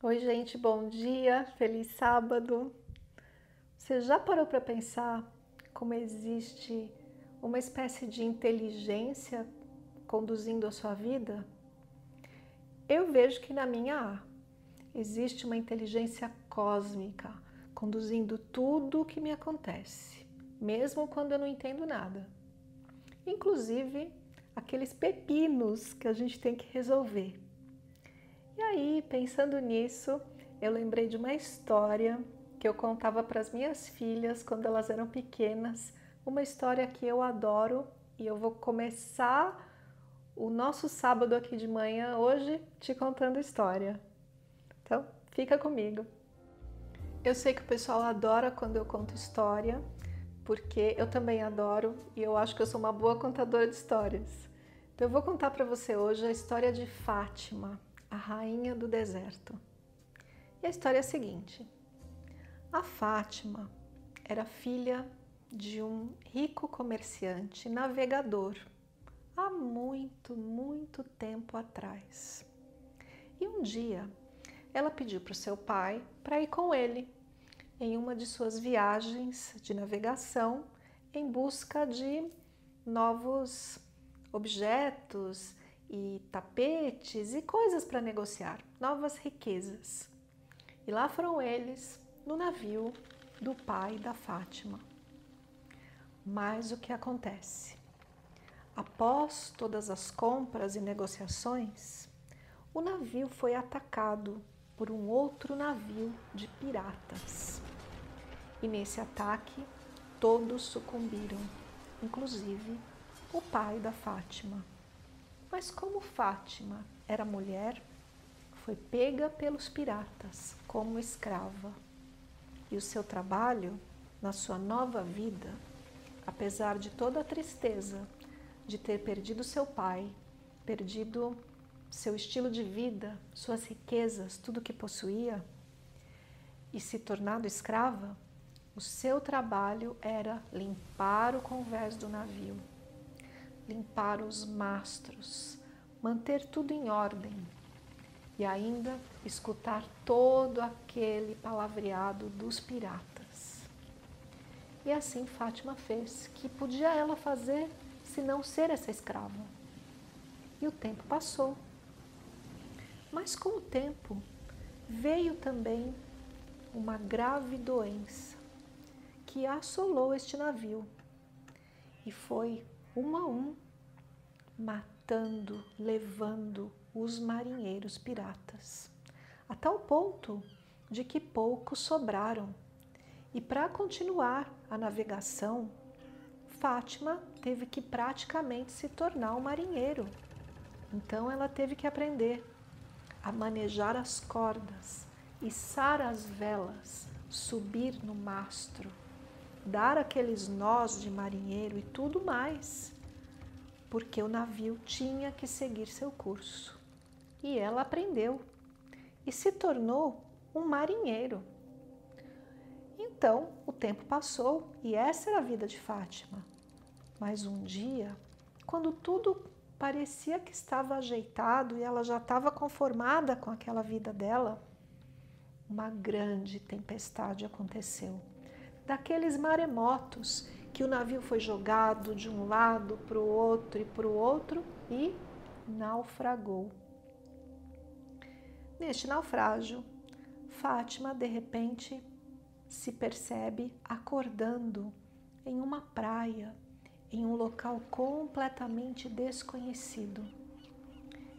Oi, gente, bom dia, feliz sábado. Você já parou para pensar como existe uma espécie de inteligência conduzindo a sua vida? Eu vejo que na minha há. Existe uma inteligência cósmica conduzindo tudo o que me acontece, mesmo quando eu não entendo nada. Inclusive aqueles pepinos que a gente tem que resolver e aí, pensando nisso, eu lembrei de uma história que eu contava para as minhas filhas quando elas eram pequenas, uma história que eu adoro e eu vou começar o nosso sábado aqui de manhã hoje te contando história. Então, fica comigo. Eu sei que o pessoal adora quando eu conto história, porque eu também adoro e eu acho que eu sou uma boa contadora de histórias. Então, eu vou contar para você hoje a história de Fátima a rainha do deserto. E a história é a seguinte: a Fátima era filha de um rico comerciante navegador há muito, muito tempo atrás. E um dia ela pediu para o seu pai para ir com ele em uma de suas viagens de navegação em busca de novos objetos e tapetes e coisas para negociar, novas riquezas. E lá foram eles no navio do pai da Fátima. Mas o que acontece? Após todas as compras e negociações, o navio foi atacado por um outro navio de piratas. E nesse ataque, todos sucumbiram, inclusive o pai da Fátima. Mas como Fátima era mulher, foi pega pelos piratas como escrava. E o seu trabalho, na sua nova vida, apesar de toda a tristeza de ter perdido seu pai, perdido seu estilo de vida, suas riquezas, tudo que possuía, e se tornado escrava, o seu trabalho era limpar o convés do navio, limpar os mastros, manter tudo em ordem e ainda escutar todo aquele palavreado dos piratas. E assim Fátima fez, que podia ela fazer se não ser essa escrava. E o tempo passou. Mas com o tempo veio também uma grave doença que assolou este navio e foi um a um, matando, levando os marinheiros piratas, a tal ponto de que poucos sobraram. E para continuar a navegação, Fátima teve que praticamente se tornar um marinheiro. Então ela teve que aprender a manejar as cordas, içar as velas, subir no mastro, dar aqueles nós de marinheiro e tudo mais, porque o navio tinha que seguir seu curso. E ela aprendeu e se tornou um marinheiro. Então o tempo passou e essa era a vida de Fátima. Mas um dia, quando tudo parecia que estava ajeitado e ela já estava conformada com aquela vida dela, uma grande tempestade aconteceu daqueles maremotos que o navio foi jogado de um lado para o outro e para o outro e naufragou. Neste naufrágio, Fátima de repente se percebe acordando em uma praia, em um local completamente desconhecido.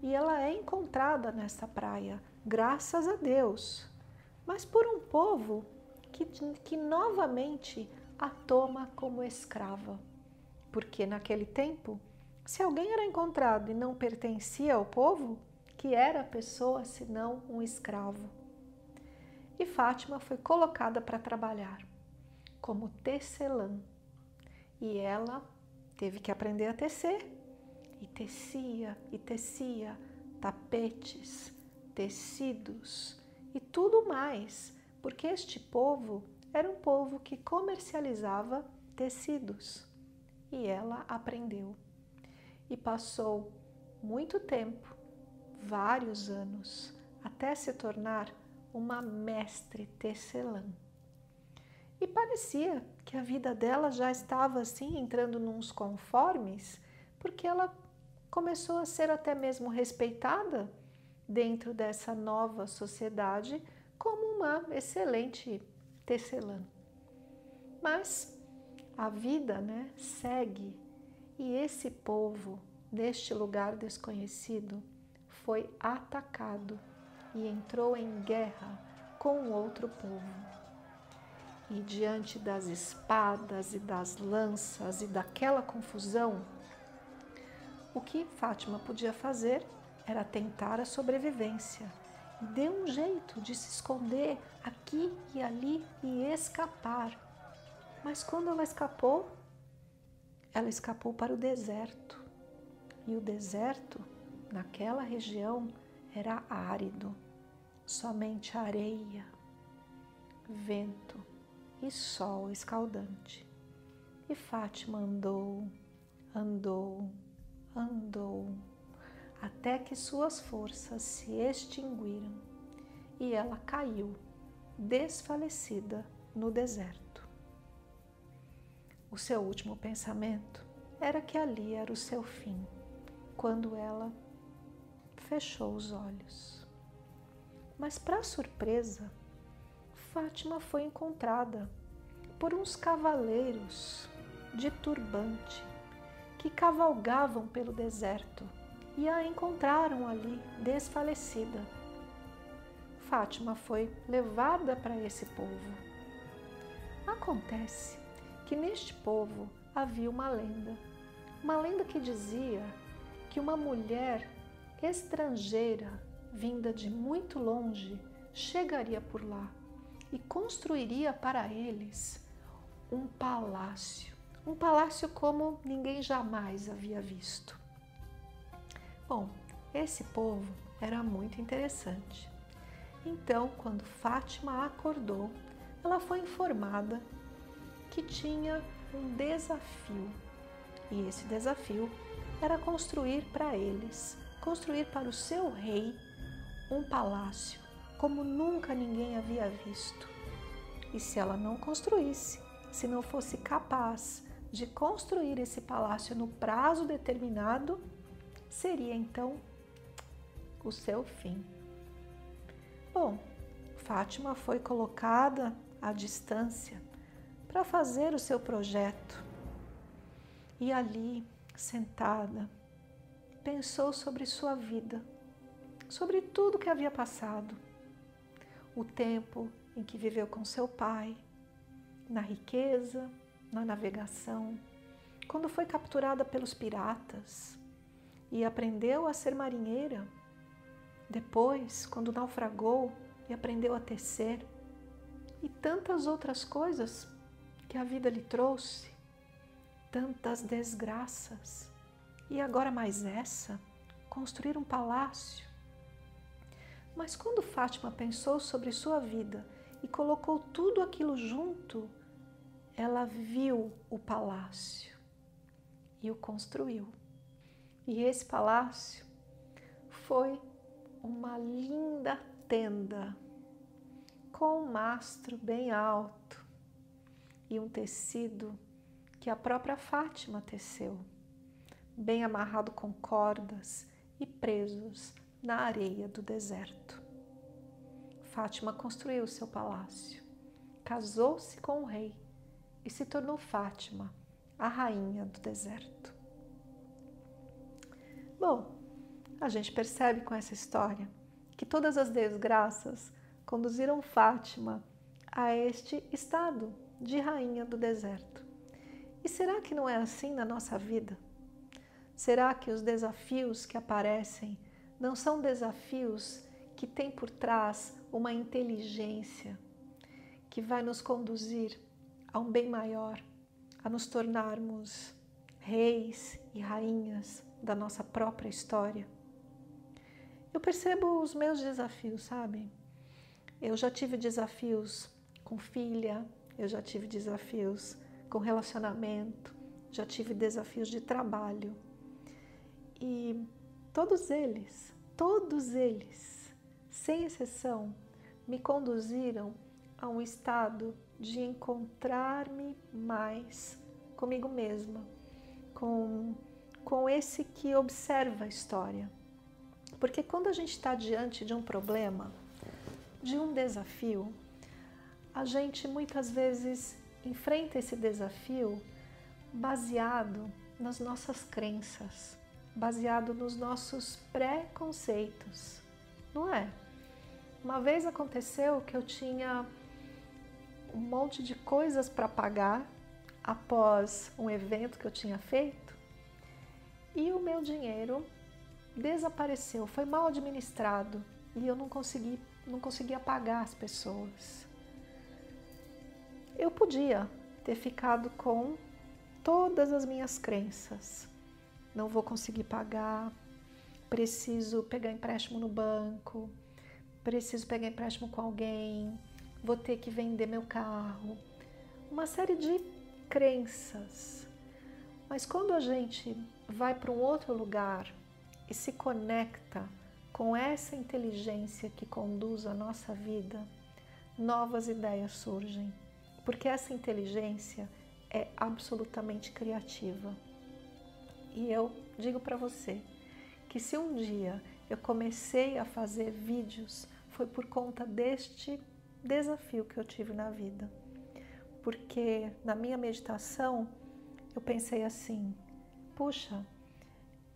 E ela é encontrada nessa praia, graças a Deus, mas por um povo que, que novamente a toma como escrava. Porque naquele tempo, se alguém era encontrado e não pertencia ao povo, que era a pessoa senão um escravo. e Fátima foi colocada para trabalhar como tecelã. E ela teve que aprender a tecer e tecia e tecia tapetes, tecidos e tudo mais, porque este povo era um povo que comercializava tecidos. E ela aprendeu e passou muito tempo, vários anos, até se tornar uma mestre tecelã. E parecia que a vida dela já estava assim entrando nos conformes, porque ela começou a ser até mesmo respeitada dentro dessa nova sociedade uma excelente tecelã. Mas a vida, né, segue e esse povo deste lugar desconhecido foi atacado e entrou em guerra com outro povo. E diante das espadas e das lanças e daquela confusão, o que Fátima podia fazer era tentar a sobrevivência. E deu um jeito de se esconder aqui e ali e escapar. Mas quando ela escapou, ela escapou para o deserto. E o deserto, naquela região, era árido, somente areia, vento e sol escaldante. E Fátima andou, andou, andou, até que suas forças se extinguiram e ela caiu, desfalecida, no deserto. O seu último pensamento era que ali era o seu fim, quando ela fechou os olhos. Mas, para surpresa, Fátima foi encontrada por uns cavaleiros de turbante que cavalgavam pelo deserto e a encontraram ali desfalecida. Fátima foi levada para esse povo. Acontece que neste povo havia uma lenda, uma lenda que dizia que uma mulher estrangeira vinda de muito longe chegaria por lá e construiria para eles um palácio, um palácio como ninguém jamais havia visto. Bom, esse povo era muito interessante. Então, quando Fátima acordou, ela foi informada que tinha um desafio. E esse desafio era construir para eles, construir para o seu rei um palácio como nunca ninguém havia visto. E se ela não construísse, se não fosse capaz de construir esse palácio no prazo determinado, seria então o seu fim. Bom, Fátima foi colocada à distância para fazer o seu projeto. E ali, sentada, pensou sobre sua vida, sobre tudo que havia passado o tempo em que viveu com seu pai, na riqueza, na navegação, quando foi capturada pelos piratas e aprendeu a ser marinheira, depois, quando naufragou e aprendeu a tecer, e tantas outras coisas que a vida lhe trouxe, tantas desgraças, e agora mais essa, construir um palácio, mas quando Fátima pensou sobre sua vida e colocou tudo aquilo junto, ela viu o palácio e o construiu. E esse palácio foi uma linda tenda com um mastro bem alto e um tecido que a própria Fátima teceu, bem amarrado com cordas e presos na areia do deserto. Fátima construiu seu palácio, casou-se com o rei e se tornou Fátima, a rainha do deserto. Bom, a gente percebe com essa história que todas as desgraças conduziram Fátima a este estado de rainha do deserto. E será que não é assim na nossa vida? Será que os desafios que aparecem não são desafios que tem por trás uma inteligência que vai nos conduzir a um bem maior, a nos tornarmos reis e rainhas da nossa própria história. Eu percebo os meus desafios, sabe? Eu já tive desafios com filha, eu já tive desafios com relacionamento, já tive desafios de trabalho. E todos eles, todos eles, sem exceção, me conduziram a um estado de encontrar-me mais comigo mesma, com, com esse que observa a história. Porque quando a gente está diante de um problema, de um desafio, a gente muitas vezes enfrenta esse desafio baseado nas nossas crenças, baseado nos nossos preconceitos, não é? Uma vez aconteceu que eu tinha um monte de coisas para pagar após um evento que eu tinha feito e o meu dinheiro desapareceu, foi mal administrado e eu não consegui, não conseguia pagar as pessoas. Eu podia ter ficado com todas as minhas crenças. Não vou conseguir pagar, preciso pegar empréstimo no banco, preciso pegar empréstimo com alguém, vou ter que vender meu carro. Uma série de crenças. Mas quando a gente vai para um outro lugar e se conecta com essa inteligência que conduz a nossa vida, novas ideias surgem, porque essa inteligência é absolutamente criativa. E eu digo para você que se um dia eu comecei a fazer vídeos foi por conta deste desafio que eu tive na vida. Porque na minha meditação eu pensei assim: puxa,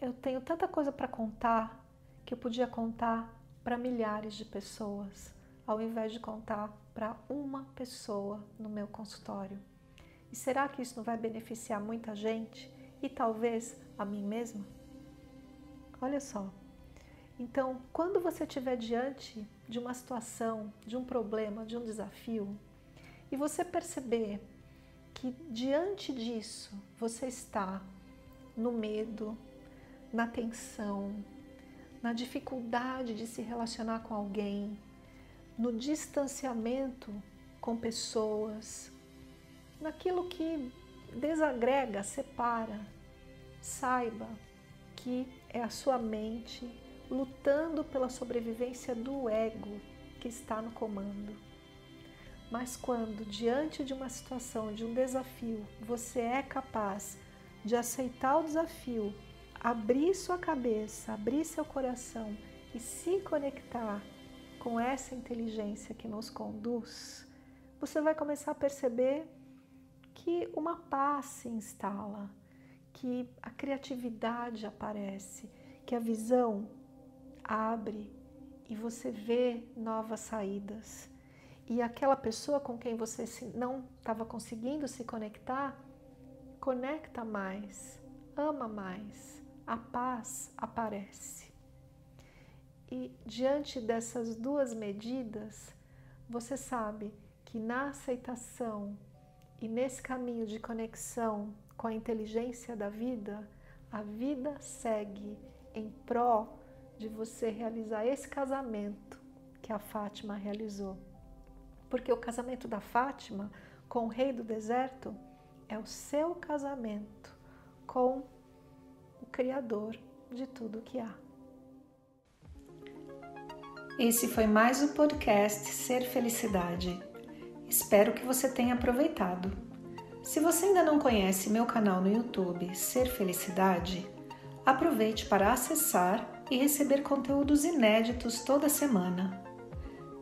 eu tenho tanta coisa para contar que eu podia contar para milhares de pessoas, ao invés de contar para uma pessoa no meu consultório. E será que isso não vai beneficiar muita gente e talvez a mim mesma? Olha só, então, quando você estiver diante de uma situação, de um problema, de um desafio, e você perceber que diante disso você está no medo, na tensão, na dificuldade de se relacionar com alguém, no distanciamento com pessoas, naquilo que desagrega, separa, saiba que é a sua mente lutando pela sobrevivência do ego que está no comando. Mas quando, diante de uma situação, de um desafio, você é capaz de aceitar o desafio, abrir sua cabeça, abrir seu coração e se conectar com essa inteligência que nos conduz, você vai começar a perceber que uma paz se instala, que a criatividade aparece, que a visão abre e você vê novas saídas. E aquela pessoa com quem você não estava conseguindo se conectar, conecta mais, ama mais, a paz aparece. E diante dessas duas medidas, você sabe que na aceitação e nesse caminho de conexão com a inteligência da vida, a vida segue em prol de você realizar esse casamento que a Fátima realizou. Porque o casamento da Fátima com o rei do deserto é o seu casamento com o Criador de tudo que há. Esse foi mais o podcast Ser Felicidade. Espero que você tenha aproveitado. Se você ainda não conhece meu canal no YouTube Ser Felicidade, aproveite para acessar e receber conteúdos inéditos toda semana.